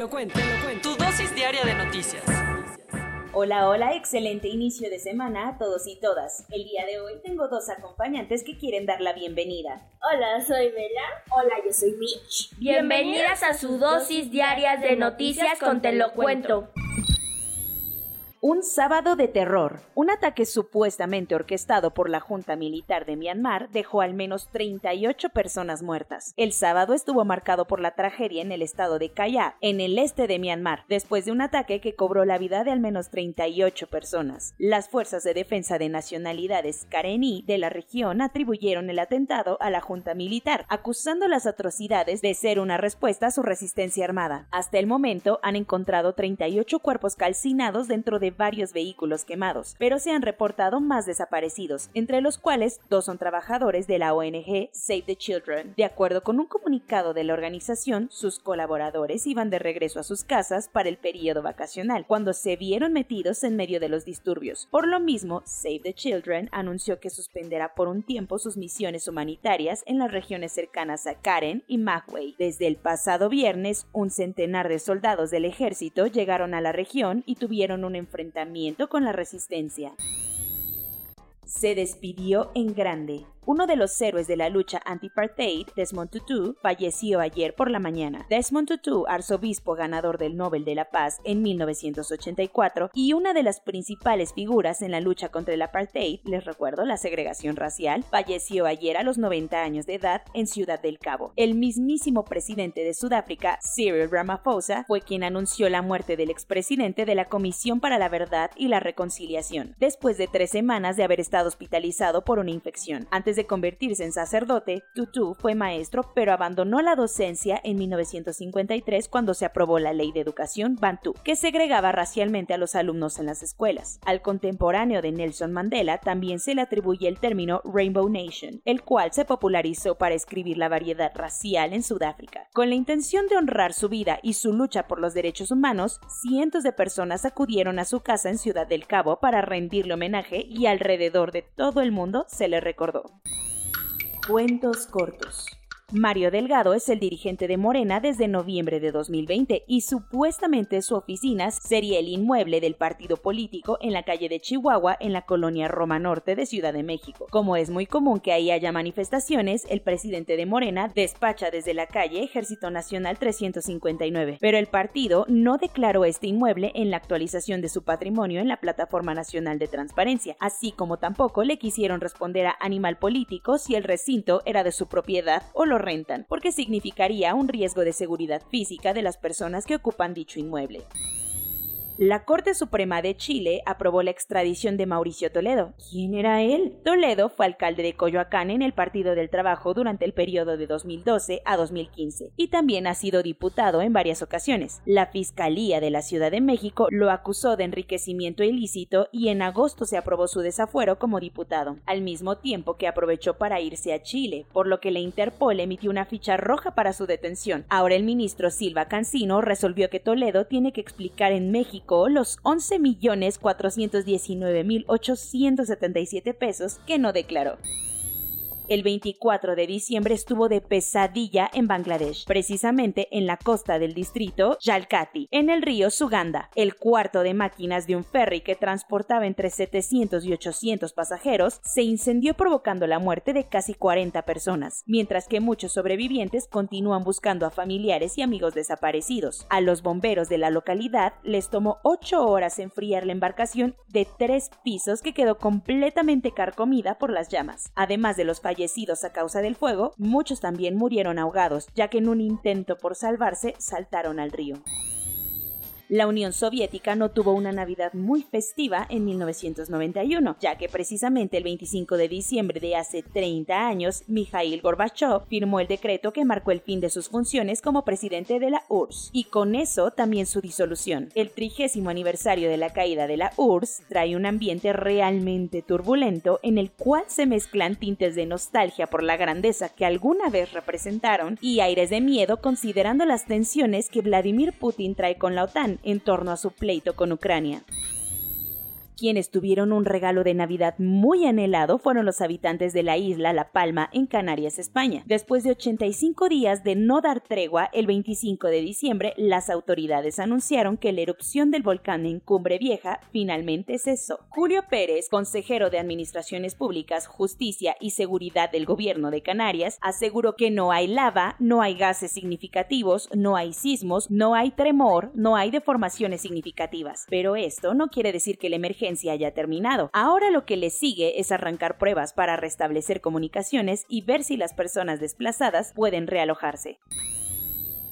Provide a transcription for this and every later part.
Te lo cuento, te lo cuento. Tu dosis diaria de noticias. Hola, hola, excelente inicio de semana a todos y todas. El día de hoy tengo dos acompañantes que quieren dar la bienvenida. Hola, soy Bella. Hola, yo soy Mitch. Bienvenidas a su dosis diaria de noticias con Te lo cuento. Un sábado de terror. Un ataque supuestamente orquestado por la Junta Militar de Myanmar dejó al menos 38 personas muertas. El sábado estuvo marcado por la tragedia en el estado de Kaya, en el este de Myanmar, después de un ataque que cobró la vida de al menos 38 personas. Las fuerzas de defensa de nacionalidades Kareni de la región atribuyeron el atentado a la Junta Militar, acusando las atrocidades de ser una respuesta a su resistencia armada. Hasta el momento han encontrado 38 cuerpos calcinados dentro de varios vehículos quemados, pero se han reportado más desaparecidos, entre los cuales dos son trabajadores de la ONG Save the Children. De acuerdo con un comunicado de la organización, sus colaboradores iban de regreso a sus casas para el periodo vacacional, cuando se vieron metidos en medio de los disturbios. Por lo mismo, Save the Children anunció que suspenderá por un tiempo sus misiones humanitarias en las regiones cercanas a Karen y Magway. Desde el pasado viernes, un centenar de soldados del ejército llegaron a la región y tuvieron un enfrentamiento con la resistencia. Se despidió en grande. Uno de los héroes de la lucha anti-apartheid, Desmond Tutu, falleció ayer por la mañana. Desmond Tutu, arzobispo ganador del Nobel de la Paz en 1984 y una de las principales figuras en la lucha contra el apartheid, les recuerdo la segregación racial, falleció ayer a los 90 años de edad en Ciudad del Cabo. El mismísimo presidente de Sudáfrica, Cyril Ramaphosa, fue quien anunció la muerte del expresidente de la Comisión para la Verdad y la Reconciliación, después de tres semanas de haber estado hospitalizado por una infección. De convertirse en sacerdote, Tutu fue maestro, pero abandonó la docencia en 1953 cuando se aprobó la Ley de Educación Bantu, que segregaba racialmente a los alumnos en las escuelas. Al contemporáneo de Nelson Mandela también se le atribuye el término Rainbow Nation, el cual se popularizó para escribir la variedad racial en Sudáfrica. Con la intención de honrar su vida y su lucha por los derechos humanos, cientos de personas acudieron a su casa en Ciudad del Cabo para rendirle homenaje y alrededor de todo el mundo se le recordó. Cuentos cortos. Mario Delgado es el dirigente de Morena desde noviembre de 2020 y supuestamente su oficina sería el inmueble del partido político en la calle de Chihuahua en la colonia Roma Norte de Ciudad de México. Como es muy común que ahí haya manifestaciones, el presidente de Morena despacha desde la calle Ejército Nacional 359, pero el partido no declaró este inmueble en la actualización de su patrimonio en la Plataforma Nacional de Transparencia, así como tampoco le quisieron responder a Animal Político si el recinto era de su propiedad o lo rentan, porque significaría un riesgo de seguridad física de las personas que ocupan dicho inmueble. La Corte Suprema de Chile aprobó la extradición de Mauricio Toledo. ¿Quién era él? Toledo fue alcalde de Coyoacán en el Partido del Trabajo durante el periodo de 2012 a 2015 y también ha sido diputado en varias ocasiones. La Fiscalía de la Ciudad de México lo acusó de enriquecimiento ilícito y en agosto se aprobó su desafuero como diputado, al mismo tiempo que aprovechó para irse a Chile, por lo que la Interpol emitió una ficha roja para su detención. Ahora el ministro Silva Cancino resolvió que Toledo tiene que explicar en México los 11.419.877 pesos que no declaró. El 24 de diciembre estuvo de pesadilla en Bangladesh, precisamente en la costa del distrito Jalkati, en el río Suganda. El cuarto de máquinas de un ferry que transportaba entre 700 y 800 pasajeros se incendió provocando la muerte de casi 40 personas, mientras que muchos sobrevivientes continúan buscando a familiares y amigos desaparecidos. A los bomberos de la localidad les tomó 8 horas enfriar la embarcación de tres pisos que quedó completamente carcomida por las llamas. Además de los a causa del fuego, muchos también murieron ahogados, ya que en un intento por salvarse saltaron al río. La Unión Soviética no tuvo una Navidad muy festiva en 1991, ya que precisamente el 25 de diciembre de hace 30 años, Mikhail Gorbachev firmó el decreto que marcó el fin de sus funciones como presidente de la URSS, y con eso también su disolución. El trigésimo aniversario de la caída de la URSS trae un ambiente realmente turbulento en el cual se mezclan tintes de nostalgia por la grandeza que alguna vez representaron y aires de miedo considerando las tensiones que Vladimir Putin trae con la OTAN en torno a su pleito con Ucrania. Quienes tuvieron un regalo de Navidad muy anhelado fueron los habitantes de la isla La Palma en Canarias, España. Después de 85 días de no dar tregua, el 25 de diciembre las autoridades anunciaron que la erupción del volcán en Cumbre Vieja finalmente cesó. Julio Pérez, consejero de Administraciones Públicas, Justicia y Seguridad del Gobierno de Canarias, aseguró que no hay lava, no hay gases significativos, no hay sismos, no hay tremor, no hay deformaciones significativas. Pero esto no quiere decir que la emergencia haya terminado. Ahora lo que le sigue es arrancar pruebas para restablecer comunicaciones y ver si las personas desplazadas pueden realojarse.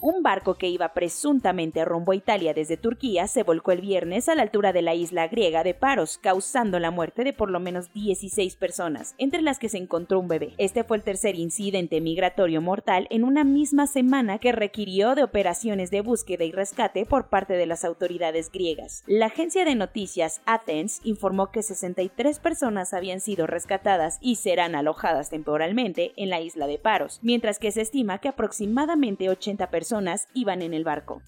Un barco que iba presuntamente rumbo a Italia desde Turquía se volcó el viernes a la altura de la isla griega de Paros, causando la muerte de por lo menos 16 personas, entre las que se encontró un bebé. Este fue el tercer incidente migratorio mortal en una misma semana que requirió de operaciones de búsqueda y rescate por parte de las autoridades griegas. La agencia de noticias Athens informó que 63 personas habían sido rescatadas y serán alojadas temporalmente en la isla de Paros, mientras que se estima que aproximadamente 80 iban en el barco.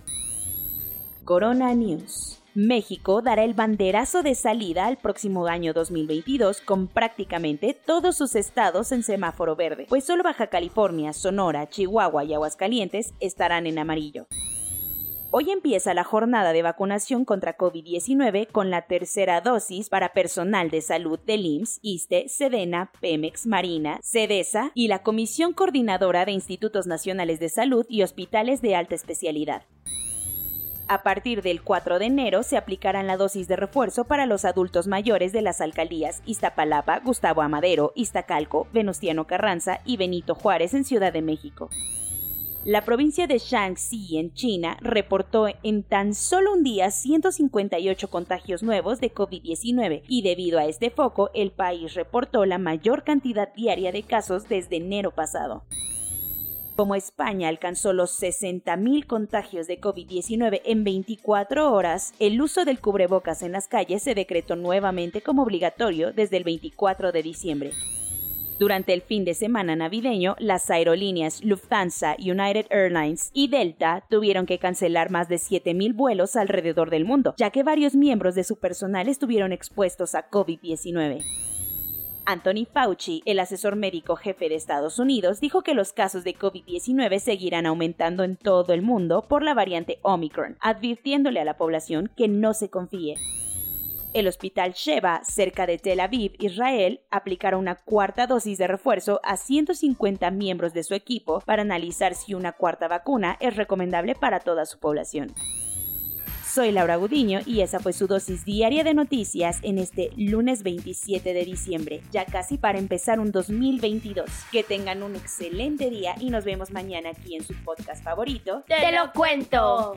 Corona News. México dará el banderazo de salida al próximo año 2022 con prácticamente todos sus estados en semáforo verde, pues solo Baja California, Sonora, Chihuahua y Aguascalientes estarán en amarillo. Hoy empieza la jornada de vacunación contra COVID-19 con la tercera dosis para personal de salud del IMSS, ISTE, SEDENA, Pemex, Marina, CEDESA y la Comisión Coordinadora de Institutos Nacionales de Salud y Hospitales de Alta Especialidad. A partir del 4 de enero se aplicarán la dosis de refuerzo para los adultos mayores de las alcaldías Iztapalapa, Gustavo Amadero, Iztacalco, Venustiano Carranza y Benito Juárez en Ciudad de México. La provincia de Shaanxi, en China, reportó en tan solo un día 158 contagios nuevos de COVID-19 y debido a este foco, el país reportó la mayor cantidad diaria de casos desde enero pasado. Como España alcanzó los 60.000 contagios de COVID-19 en 24 horas, el uso del cubrebocas en las calles se decretó nuevamente como obligatorio desde el 24 de diciembre. Durante el fin de semana navideño, las aerolíneas Lufthansa, United Airlines y Delta tuvieron que cancelar más de 7.000 vuelos alrededor del mundo, ya que varios miembros de su personal estuvieron expuestos a COVID-19. Anthony Fauci, el asesor médico jefe de Estados Unidos, dijo que los casos de COVID-19 seguirán aumentando en todo el mundo por la variante Omicron, advirtiéndole a la población que no se confíe. El hospital Sheba, cerca de Tel Aviv, Israel, aplicará una cuarta dosis de refuerzo a 150 miembros de su equipo para analizar si una cuarta vacuna es recomendable para toda su población. Soy Laura Gudiño y esa fue su dosis diaria de noticias en este lunes 27 de diciembre, ya casi para empezar un 2022. Que tengan un excelente día y nos vemos mañana aquí en su podcast favorito. ¡Te lo cuento!